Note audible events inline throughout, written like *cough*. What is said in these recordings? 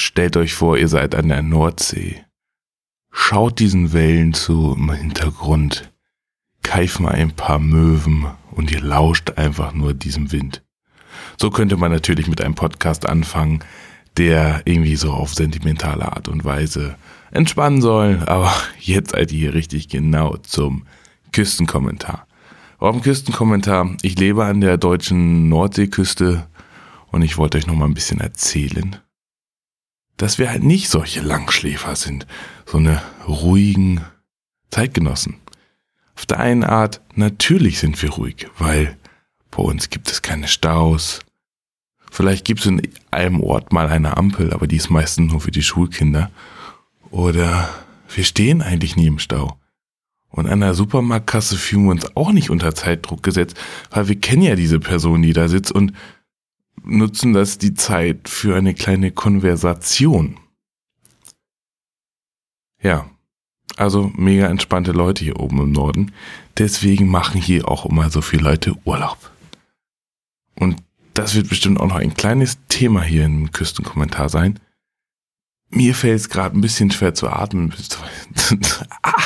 stellt euch vor, ihr seid an der Nordsee. Schaut diesen Wellen zu im Hintergrund, keifen ein paar Möwen und ihr lauscht einfach nur diesem Wind. So könnte man natürlich mit einem Podcast anfangen, der irgendwie so auf sentimentale Art und Weise entspannen soll, aber *laughs* jetzt seid ihr hier richtig genau zum Küstenkommentar. Warum Küstenkommentar? Ich lebe an der deutschen Nordseeküste und ich wollte euch noch mal ein bisschen erzählen, dass wir halt nicht solche Langschläfer sind, so eine ruhigen Zeitgenossen. Auf der einen Art, natürlich sind wir ruhig, weil bei uns gibt es keine Staus. Vielleicht gibt es in einem Ort mal eine Ampel, aber die ist meistens nur für die Schulkinder. Oder wir stehen eigentlich nie im Stau. Und an der Supermarktkasse fühlen wir uns auch nicht unter Zeitdruck gesetzt, weil wir kennen ja diese Person, die da sitzt und nutzen das die Zeit für eine kleine Konversation. Ja, also mega entspannte Leute hier oben im Norden. Deswegen machen hier auch immer so viele Leute Urlaub. Und das wird bestimmt auch noch ein kleines Thema hier im Küstenkommentar sein. Mir fällt es gerade ein bisschen schwer zu atmen, *laughs* ah,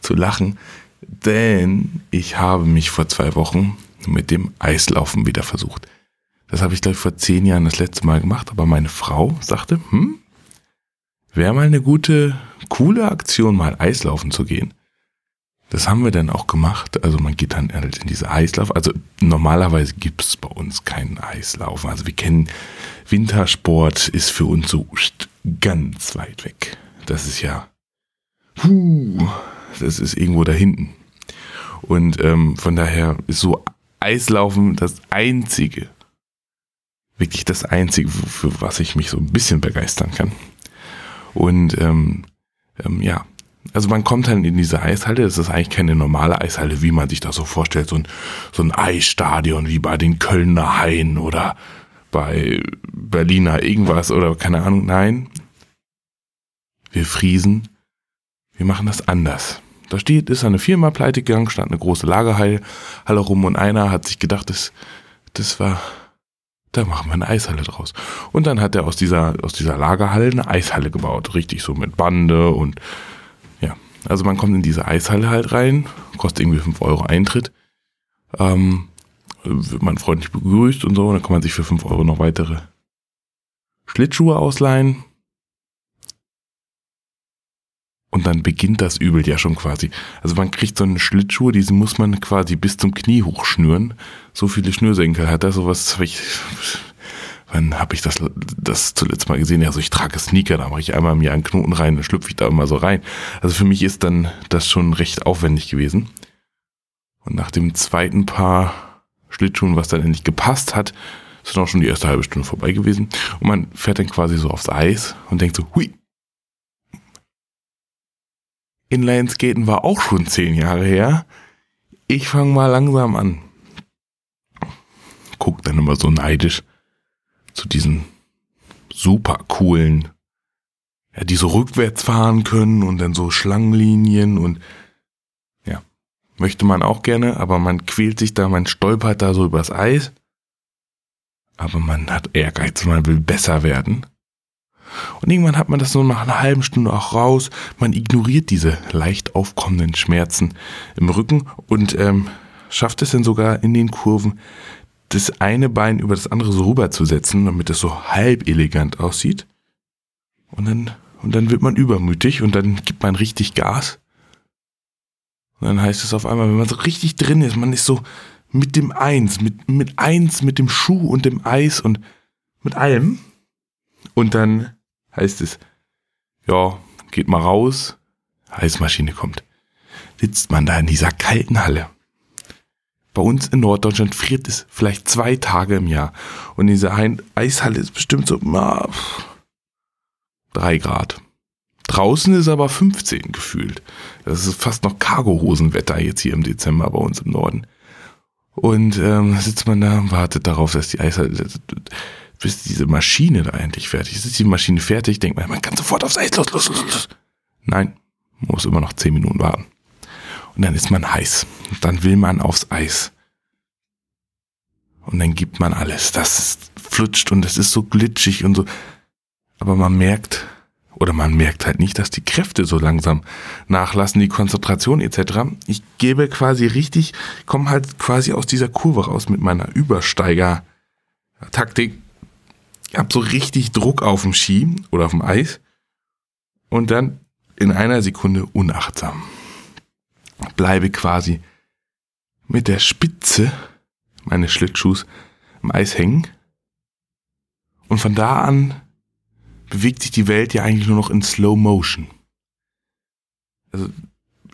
zu lachen, denn ich habe mich vor zwei Wochen mit dem Eislaufen wieder versucht. Das habe ich, glaube ich, vor zehn Jahren das letzte Mal gemacht, aber meine Frau sagte, hm, wäre mal eine gute, coole Aktion, mal Eislaufen zu gehen. Das haben wir dann auch gemacht. Also man geht dann halt in diese Eislauf. Also normalerweise gibt es bei uns keinen Eislaufen. Also wir kennen Wintersport ist für uns so ganz weit weg. Das ist ja, puh, das ist irgendwo da hinten. Und ähm, von daher ist so Eislaufen das einzige, wirklich das Einzige, für was ich mich so ein bisschen begeistern kann. Und ähm, ähm, ja, also man kommt dann in diese Eishalle, das ist eigentlich keine normale Eishalle, wie man sich das so vorstellt, so ein, so ein Eisstadion wie bei den Kölner Hain oder bei Berliner irgendwas oder keine Ahnung. Nein, wir Friesen, wir machen das anders. Da steht, ist eine Firma pleite gegangen, stand eine große Lagerhalle rum und einer hat sich gedacht, das, das war da machen wir eine Eishalle draus. Und dann hat er aus dieser, aus dieser Lagerhalle eine Eishalle gebaut. Richtig so mit Bande und ja. Also man kommt in diese Eishalle halt rein, kostet irgendwie 5 Euro Eintritt. Ähm, wird man freundlich begrüßt und so. Und dann kann man sich für 5 Euro noch weitere Schlittschuhe ausleihen. Und dann beginnt das Übel ja schon quasi. Also man kriegt so eine Schlittschuhe, diese muss man quasi bis zum Knie hochschnüren. So viele Schnürsenkel hat er, sowas habe ich. Wann habe ich das, das zuletzt mal gesehen? Also ich trage Sneaker, da mache ich einmal im Jahr einen Knoten rein, dann schlüpfe ich da immer so rein. Also für mich ist dann das schon recht aufwendig gewesen. Und nach dem zweiten Paar Schlittschuhen, was dann endlich gepasst hat, ist dann auch schon die erste halbe Stunde vorbei gewesen. Und man fährt dann quasi so aufs Eis und denkt so, hui, Inlineskaten war auch schon zehn Jahre her. Ich fange mal langsam an. Guck dann immer so neidisch zu diesen super coolen, ja, die so rückwärts fahren können und dann so Schlangenlinien und ja, möchte man auch gerne, aber man quält sich da, man stolpert da so übers Eis. Aber man hat Ehrgeiz, man will besser werden. Und irgendwann hat man das so nach einer halben Stunde auch raus. Man ignoriert diese leicht aufkommenden Schmerzen im Rücken und ähm, schafft es dann sogar in den Kurven, das eine Bein über das andere so rüberzusetzen, damit es so halb elegant aussieht. Und dann, und dann wird man übermütig und dann gibt man richtig Gas. Und dann heißt es auf einmal, wenn man so richtig drin ist, man ist so mit dem Eins, mit, mit Eins, mit dem Schuh und dem Eis und mit allem. Und dann heißt es, ja, geht mal raus, Eismaschine kommt. Sitzt man da in dieser kalten Halle. Bei uns in Norddeutschland friert es vielleicht zwei Tage im Jahr. Und diese Eishalle ist bestimmt so, na, drei Grad. Draußen ist aber 15 gefühlt. Das ist fast noch Cargohosenwetter jetzt hier im Dezember bei uns im Norden. Und ähm, sitzt man da und wartet darauf, dass die Eishalle bis diese Maschine da endlich fertig ist. Ist die Maschine fertig, denkt man, man kann sofort aufs Eis los, los, los, los. Nein, muss immer noch zehn Minuten warten. Und dann ist man heiß. Und dann will man aufs Eis. Und dann gibt man alles. Das flutscht und es ist so glitschig und so. Aber man merkt, oder man merkt halt nicht, dass die Kräfte so langsam nachlassen, die Konzentration etc. Ich gebe quasi richtig, komme halt quasi aus dieser Kurve raus mit meiner Übersteiger-Taktik. Hab so richtig Druck auf dem Ski oder auf dem Eis und dann in einer Sekunde unachtsam. Bleibe quasi mit der Spitze meines Schlittschuhs im Eis hängen. Und von da an bewegt sich die Welt ja eigentlich nur noch in Slow Motion. Also,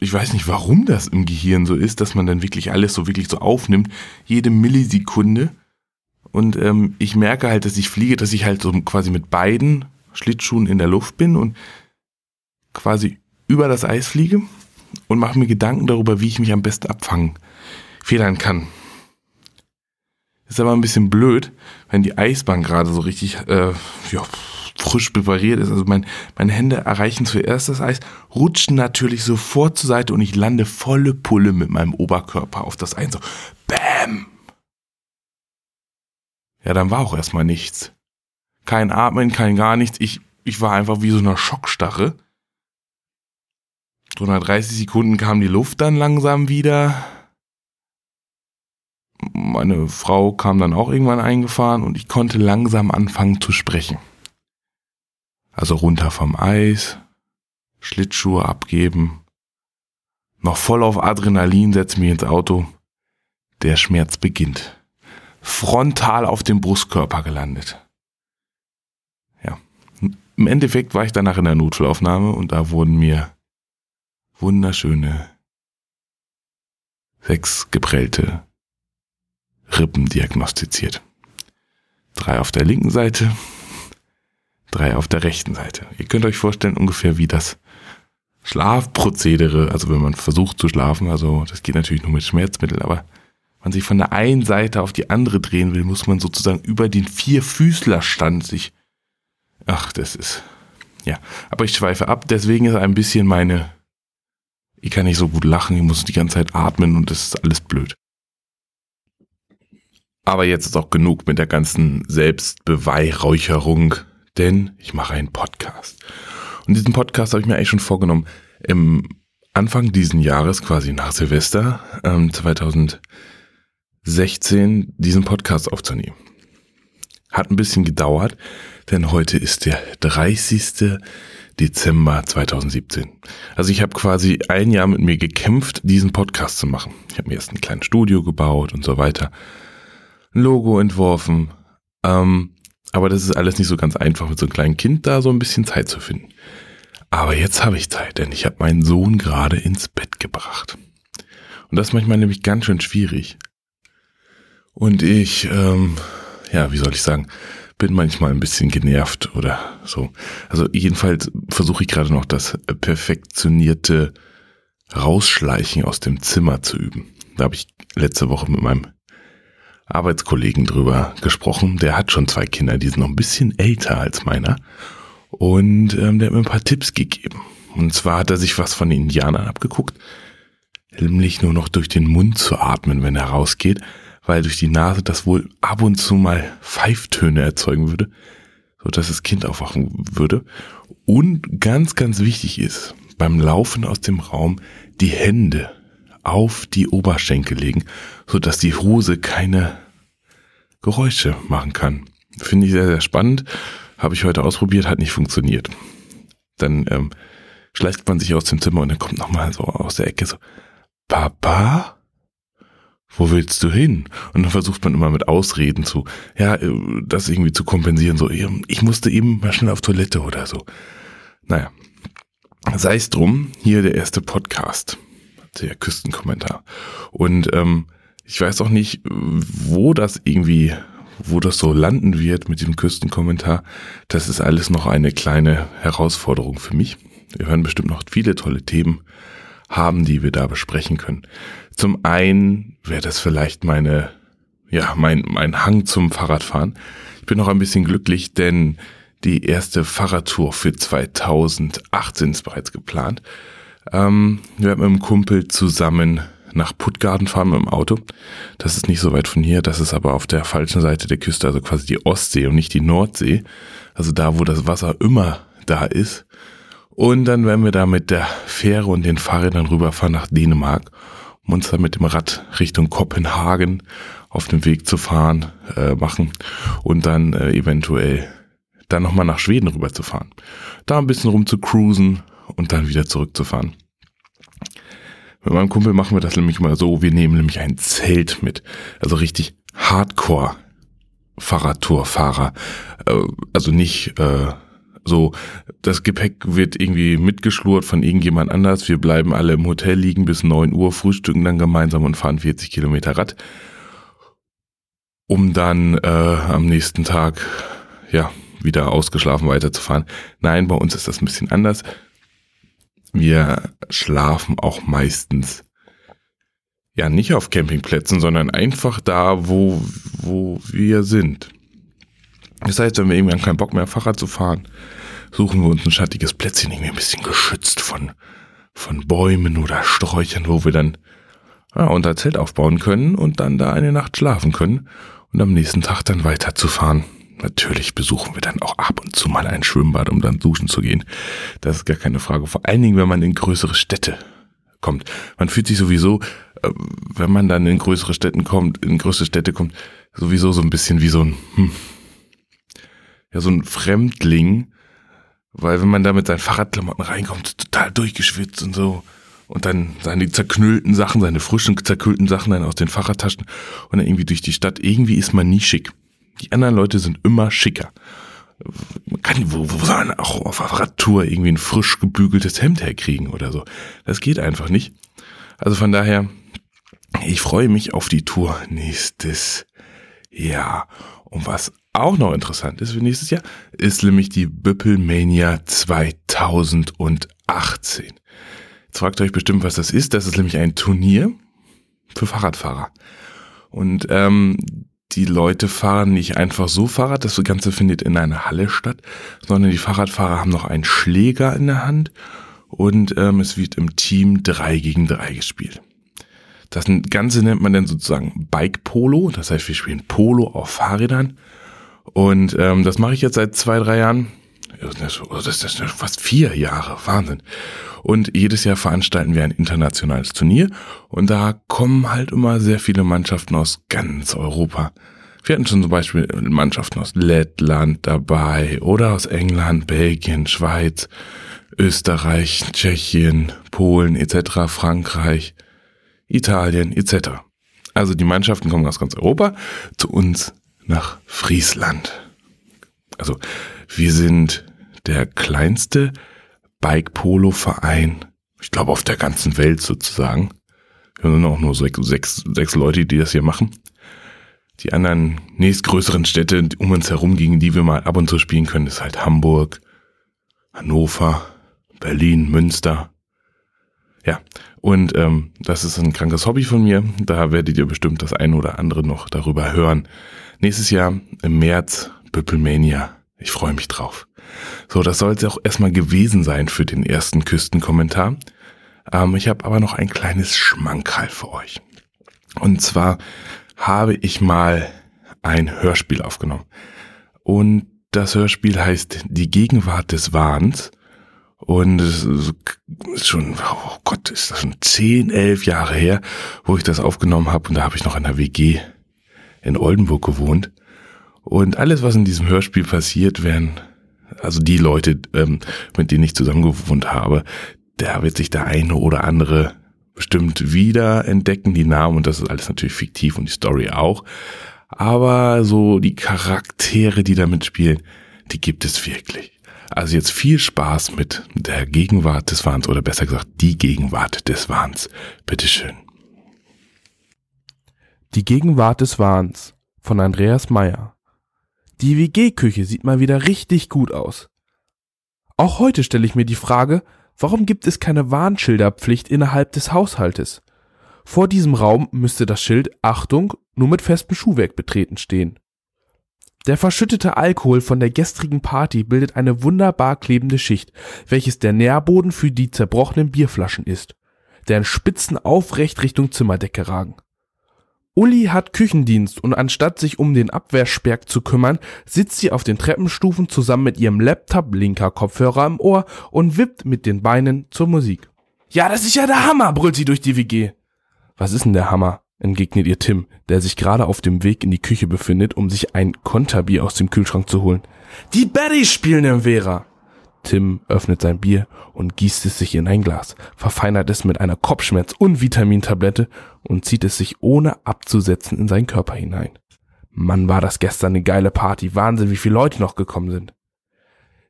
ich weiß nicht, warum das im Gehirn so ist, dass man dann wirklich alles so wirklich so aufnimmt, jede Millisekunde. Und ähm, ich merke halt, dass ich fliege, dass ich halt so quasi mit beiden Schlittschuhen in der Luft bin und quasi über das Eis fliege und mache mir Gedanken darüber, wie ich mich am besten abfangen, federn kann. Ist aber ein bisschen blöd, wenn die Eisbahn gerade so richtig äh, ja, frisch präpariert ist. Also mein, meine Hände erreichen zuerst das Eis, rutschen natürlich sofort zur Seite und ich lande volle Pulle mit meinem Oberkörper auf das Eis. So, Bäm! Ja, dann war auch erstmal nichts. Kein Atmen, kein gar nichts. Ich, ich war einfach wie so eine Schockstarre. So nach 30 Sekunden kam die Luft dann langsam wieder. Meine Frau kam dann auch irgendwann eingefahren und ich konnte langsam anfangen zu sprechen. Also runter vom Eis, Schlittschuhe abgeben, noch voll auf Adrenalin setze mich ins Auto. Der Schmerz beginnt. Frontal auf dem Brustkörper gelandet. Ja. Im Endeffekt war ich danach in der Notfallaufnahme und da wurden mir wunderschöne sechs geprellte Rippen diagnostiziert. Drei auf der linken Seite, drei auf der rechten Seite. Ihr könnt euch vorstellen ungefähr wie das Schlafprozedere, also wenn man versucht zu schlafen, also das geht natürlich nur mit Schmerzmitteln, aber man sich von der einen Seite auf die andere drehen will, muss man sozusagen über den Vierfüßlerstand sich, ach, das ist, ja, aber ich schweife ab, deswegen ist ein bisschen meine, ich kann nicht so gut lachen, ich muss die ganze Zeit atmen und das ist alles blöd. Aber jetzt ist auch genug mit der ganzen Selbstbeweihräucherung denn ich mache einen Podcast. Und diesen Podcast habe ich mir eigentlich schon vorgenommen, im Anfang diesen Jahres, quasi nach Silvester ähm, 2016, diesen Podcast aufzunehmen. Hat ein bisschen gedauert, denn heute ist der 30. Dezember 2017. Also ich habe quasi ein Jahr mit mir gekämpft, diesen Podcast zu machen. Ich habe mir erst ein kleines Studio gebaut und so weiter, ein Logo entworfen, ähm, aber das ist alles nicht so ganz einfach, mit so einem kleinen Kind da so ein bisschen Zeit zu finden. Aber jetzt habe ich Zeit, denn ich habe meinen Sohn gerade ins Bett gebracht. Und das ist manchmal nämlich ganz schön schwierig. Und ich, ähm, ja, wie soll ich sagen, bin manchmal ein bisschen genervt oder so. Also jedenfalls versuche ich gerade noch das perfektionierte Rausschleichen aus dem Zimmer zu üben. Da habe ich letzte Woche mit meinem Arbeitskollegen drüber gesprochen. Der hat schon zwei Kinder, die sind noch ein bisschen älter als meiner. Und ähm, der hat mir ein paar Tipps gegeben. Und zwar hat er sich was von den Indianern abgeguckt, nämlich nur noch durch den Mund zu atmen, wenn er rausgeht, weil durch die Nase das wohl ab und zu mal Pfeiftöne erzeugen würde, so dass das Kind aufwachen würde. Und ganz, ganz wichtig ist, beim Laufen aus dem Raum die Hände auf die Oberschenkel legen, so dass die Hose keine Geräusche machen kann. Finde ich sehr, sehr spannend. Habe ich heute ausprobiert, hat nicht funktioniert. Dann ähm, schleicht man sich aus dem Zimmer und dann kommt nochmal so aus der Ecke so, Papa? Wo willst du hin? Und dann versucht man immer mit Ausreden zu, ja, äh, das irgendwie zu kompensieren, so, ich musste eben mal schnell auf Toilette oder so. Naja, sei es drum, hier der erste Podcast der Küstenkommentar. Und ähm, ich weiß auch nicht, wo das irgendwie, wo das so landen wird mit dem Küstenkommentar. Das ist alles noch eine kleine Herausforderung für mich. Wir hören bestimmt noch viele tolle Themen haben, die wir da besprechen können. Zum einen wäre das vielleicht meine, ja, mein, mein Hang zum Fahrradfahren. Ich bin noch ein bisschen glücklich, denn die erste Fahrradtour für 2018 ist bereits geplant. Ähm, wir haben mit einem Kumpel zusammen nach Puttgarden fahren mit dem Auto. Das ist nicht so weit von hier, das ist aber auf der falschen Seite der Küste, also quasi die Ostsee und nicht die Nordsee. Also da, wo das Wasser immer da ist. Und dann werden wir da mit der Fähre und den Fahrrädern rüberfahren nach Dänemark, dann mit dem Rad Richtung Kopenhagen auf dem Weg zu fahren, äh, machen und dann äh, eventuell dann nochmal nach Schweden rüberzufahren. Da ein bisschen rum zu cruisen und dann wieder zurückzufahren. Mit meinem Kumpel machen wir das nämlich mal so, wir nehmen nämlich ein Zelt mit. Also richtig Hardcore Fahrradtourfahrer. Äh, also nicht äh, so, das Gepäck wird irgendwie mitgeschlurrt von irgendjemand anders. Wir bleiben alle im Hotel liegen bis neun Uhr, frühstücken dann gemeinsam und fahren 40 Kilometer Rad. Um dann äh, am nächsten Tag, ja, wieder ausgeschlafen weiterzufahren. Nein, bei uns ist das ein bisschen anders. Wir schlafen auch meistens ja nicht auf Campingplätzen, sondern einfach da, wo, wo wir sind. Das heißt, wenn wir irgendwann keinen Bock mehr Fahrrad zu fahren, suchen wir uns ein schattiges Plätzchen, irgendwie ein bisschen geschützt von, von Bäumen oder Sträuchern, wo wir dann ja, unser Zelt aufbauen können und dann da eine Nacht schlafen können und am nächsten Tag dann weiterzufahren. Natürlich besuchen wir dann auch ab und zu mal ein Schwimmbad, um dann duschen zu gehen. Das ist gar keine Frage. Vor allen Dingen, wenn man in größere Städte kommt. Man fühlt sich sowieso, äh, wenn man dann in größere Städten kommt, in größere Städte kommt, sowieso so ein bisschen wie so ein, hm, ja, so ein Fremdling. Weil wenn man da mit seinen Fahrradklamotten reinkommt, total durchgeschwitzt und so. Und dann seine zerknüllten Sachen, seine frischen zerkühlten Sachen dann aus den Fahrradtaschen und dann irgendwie durch die Stadt. Irgendwie ist man nie schick. Die anderen Leute sind immer schicker. Man kann, wo, wo soll man auch auf Radtour irgendwie ein frisch gebügeltes Hemd herkriegen oder so? Das geht einfach nicht. Also von daher, ich freue mich auf die Tour nächstes Jahr. Und was auch noch interessant ist für nächstes Jahr, ist nämlich die Büppelmania 2018. Jetzt fragt ihr euch bestimmt, was das ist. Das ist nämlich ein Turnier für Fahrradfahrer. Und ähm, die Leute fahren nicht einfach so Fahrrad, das Ganze findet in einer Halle statt, sondern die Fahrradfahrer haben noch einen Schläger in der Hand und ähm, es wird im Team 3 gegen 3 gespielt. Das Ganze nennt man dann sozusagen Bike Polo, das heißt wir spielen Polo auf Fahrrädern und ähm, das mache ich jetzt seit zwei, drei Jahren. Das ist fast vier Jahre, Wahnsinn. Und jedes Jahr veranstalten wir ein internationales Turnier und da kommen halt immer sehr viele Mannschaften aus ganz Europa. Wir hatten schon zum Beispiel Mannschaften aus Lettland dabei oder aus England, Belgien, Schweiz, Österreich, Tschechien, Polen etc., Frankreich, Italien etc. Also die Mannschaften kommen aus ganz Europa zu uns nach Friesland. Also wir sind der kleinste Bike-Polo-Verein, ich glaube auf der ganzen Welt sozusagen. Wir sind auch nur sechs, sechs, sechs Leute, die das hier machen. Die anderen nächstgrößeren Städte um uns herum, gegen die wir mal ab und zu spielen können, ist halt Hamburg, Hannover, Berlin, Münster. Ja, und ähm, das ist ein krankes Hobby von mir. Da werdet ihr bestimmt das ein oder andere noch darüber hören. Nächstes Jahr im März Büppelmania. Ich freue mich drauf. So, das soll es auch erstmal gewesen sein für den ersten Küstenkommentar. Ähm, ich habe aber noch ein kleines Schmankerl für euch. Und zwar habe ich mal ein Hörspiel aufgenommen. Und das Hörspiel heißt Die Gegenwart des Wahns. Und es ist schon, oh Gott, ist das schon zehn, elf Jahre her, wo ich das aufgenommen habe. Und da habe ich noch in der WG in Oldenburg gewohnt. Und alles, was in diesem Hörspiel passiert, werden, also die Leute, ähm, mit denen ich zusammen gewohnt habe, da wird sich der eine oder andere bestimmt wieder entdecken, die Namen, und das ist alles natürlich fiktiv und die Story auch. Aber so die Charaktere, die damit spielen, die gibt es wirklich. Also jetzt viel Spaß mit der Gegenwart des Wahns oder besser gesagt die Gegenwart des Wahns. Bitteschön. Die Gegenwart des Wahns von Andreas Meyer. Die WG-Küche sieht mal wieder richtig gut aus. Auch heute stelle ich mir die Frage, warum gibt es keine Warnschilderpflicht innerhalb des Haushaltes? Vor diesem Raum müsste das Schild Achtung nur mit festem Schuhwerk betreten stehen. Der verschüttete Alkohol von der gestrigen Party bildet eine wunderbar klebende Schicht, welches der Nährboden für die zerbrochenen Bierflaschen ist. deren Spitzen aufrecht Richtung Zimmerdecke ragen. Uli hat Küchendienst und anstatt sich um den Abwehrsperg zu kümmern, sitzt sie auf den Treppenstufen zusammen mit ihrem Laptop, linker Kopfhörer im Ohr und wippt mit den Beinen zur Musik. Ja, das ist ja der Hammer, brüllt sie durch die WG. Was ist denn der Hammer? Entgegnet ihr Tim, der sich gerade auf dem Weg in die Küche befindet, um sich ein Konterbier aus dem Kühlschrank zu holen. Die Baddies spielen im Vera. Tim öffnet sein Bier und gießt es sich in ein Glas, verfeinert es mit einer Kopfschmerz- und Vitamintablette und zieht es sich ohne abzusetzen in seinen Körper hinein. Mann, war das gestern eine geile Party. Wahnsinn, wie viele Leute noch gekommen sind.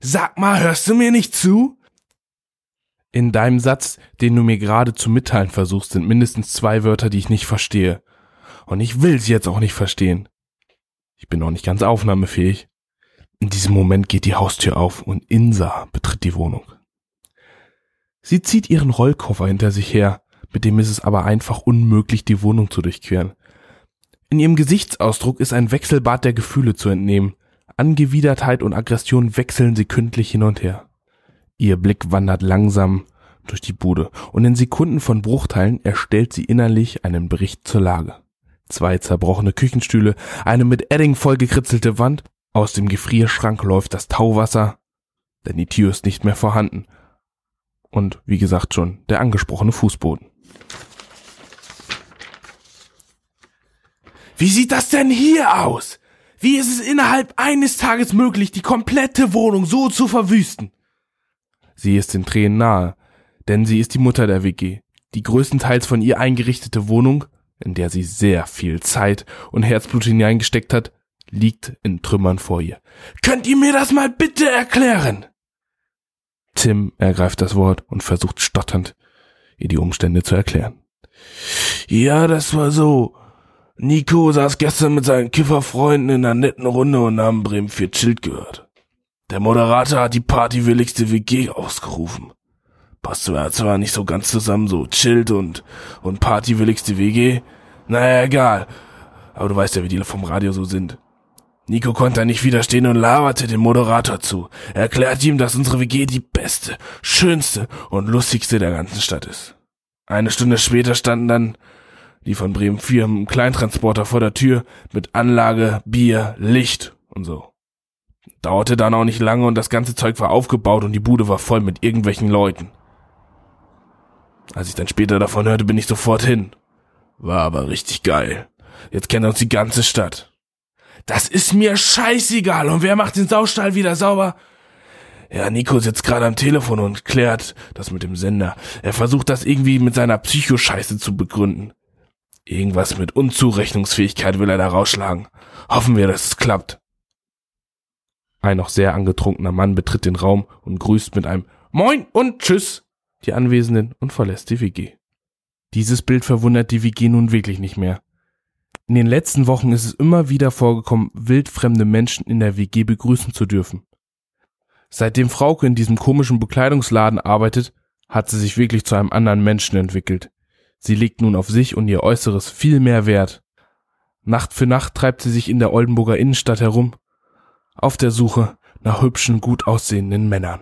Sag mal, hörst du mir nicht zu? In deinem Satz, den du mir gerade zu mitteilen versuchst, sind mindestens zwei Wörter, die ich nicht verstehe. Und ich will sie jetzt auch nicht verstehen. Ich bin noch nicht ganz aufnahmefähig. In diesem Moment geht die Haustür auf und Insa betritt die Wohnung. Sie zieht ihren Rollkoffer hinter sich her, mit dem ist es aber einfach unmöglich, die Wohnung zu durchqueren. In ihrem Gesichtsausdruck ist ein Wechselbad der Gefühle zu entnehmen. Angewidertheit und Aggression wechseln sekündlich hin und her. Ihr Blick wandert langsam durch die Bude und in Sekunden von Bruchteilen erstellt sie innerlich einen Bericht zur Lage. Zwei zerbrochene Küchenstühle, eine mit Edding vollgekritzelte Wand, aus dem Gefrierschrank läuft das Tauwasser, denn die Tür ist nicht mehr vorhanden. Und wie gesagt schon, der angesprochene Fußboden. Wie sieht das denn hier aus? Wie ist es innerhalb eines Tages möglich, die komplette Wohnung so zu verwüsten? Sie ist den Tränen nahe, denn sie ist die Mutter der WG. Die größtenteils von ihr eingerichtete Wohnung, in der sie sehr viel Zeit und Herzblut hineingesteckt hat, liegt in Trümmern vor ihr. Könnt ihr mir das mal bitte erklären? Tim ergreift das Wort und versucht stotternd, ihr die Umstände zu erklären. Ja, das war so. Nico saß gestern mit seinen Kifferfreunden in einer netten Runde und haben Bremen 4 Schild gehört. Der Moderator hat die partywilligste WG ausgerufen. Passt zwar, zwar nicht so ganz zusammen, so chillt und, und partywilligste WG. Naja, egal. Aber du weißt ja, wie die vom Radio so sind. Nico konnte nicht widerstehen und laberte dem Moderator zu. Er erklärte ihm, dass unsere WG die beste, schönste und lustigste der ganzen Stadt ist. Eine Stunde später standen dann die von Bremen 4 im Kleintransporter vor der Tür mit Anlage, Bier, Licht und so. Dauerte dann auch nicht lange und das ganze Zeug war aufgebaut und die Bude war voll mit irgendwelchen Leuten. Als ich dann später davon hörte, bin ich sofort hin. War aber richtig geil. Jetzt kennt uns die ganze Stadt. Das ist mir scheißegal. Und wer macht den Saustall wieder sauber? Ja, Nico sitzt gerade am Telefon und klärt das mit dem Sender. Er versucht das irgendwie mit seiner Psychoscheiße zu begründen. Irgendwas mit Unzurechnungsfähigkeit will er da rausschlagen. Hoffen wir, dass es klappt. Ein noch sehr angetrunkener Mann betritt den Raum und grüßt mit einem Moin und Tschüss die Anwesenden und verlässt die WG. Dieses Bild verwundert die WG nun wirklich nicht mehr. In den letzten Wochen ist es immer wieder vorgekommen, wildfremde Menschen in der WG begrüßen zu dürfen. Seitdem Frauke in diesem komischen Bekleidungsladen arbeitet, hat sie sich wirklich zu einem anderen Menschen entwickelt. Sie legt nun auf sich und ihr Äußeres viel mehr Wert. Nacht für Nacht treibt sie sich in der Oldenburger Innenstadt herum, auf der Suche nach hübschen, gut aussehenden Männern.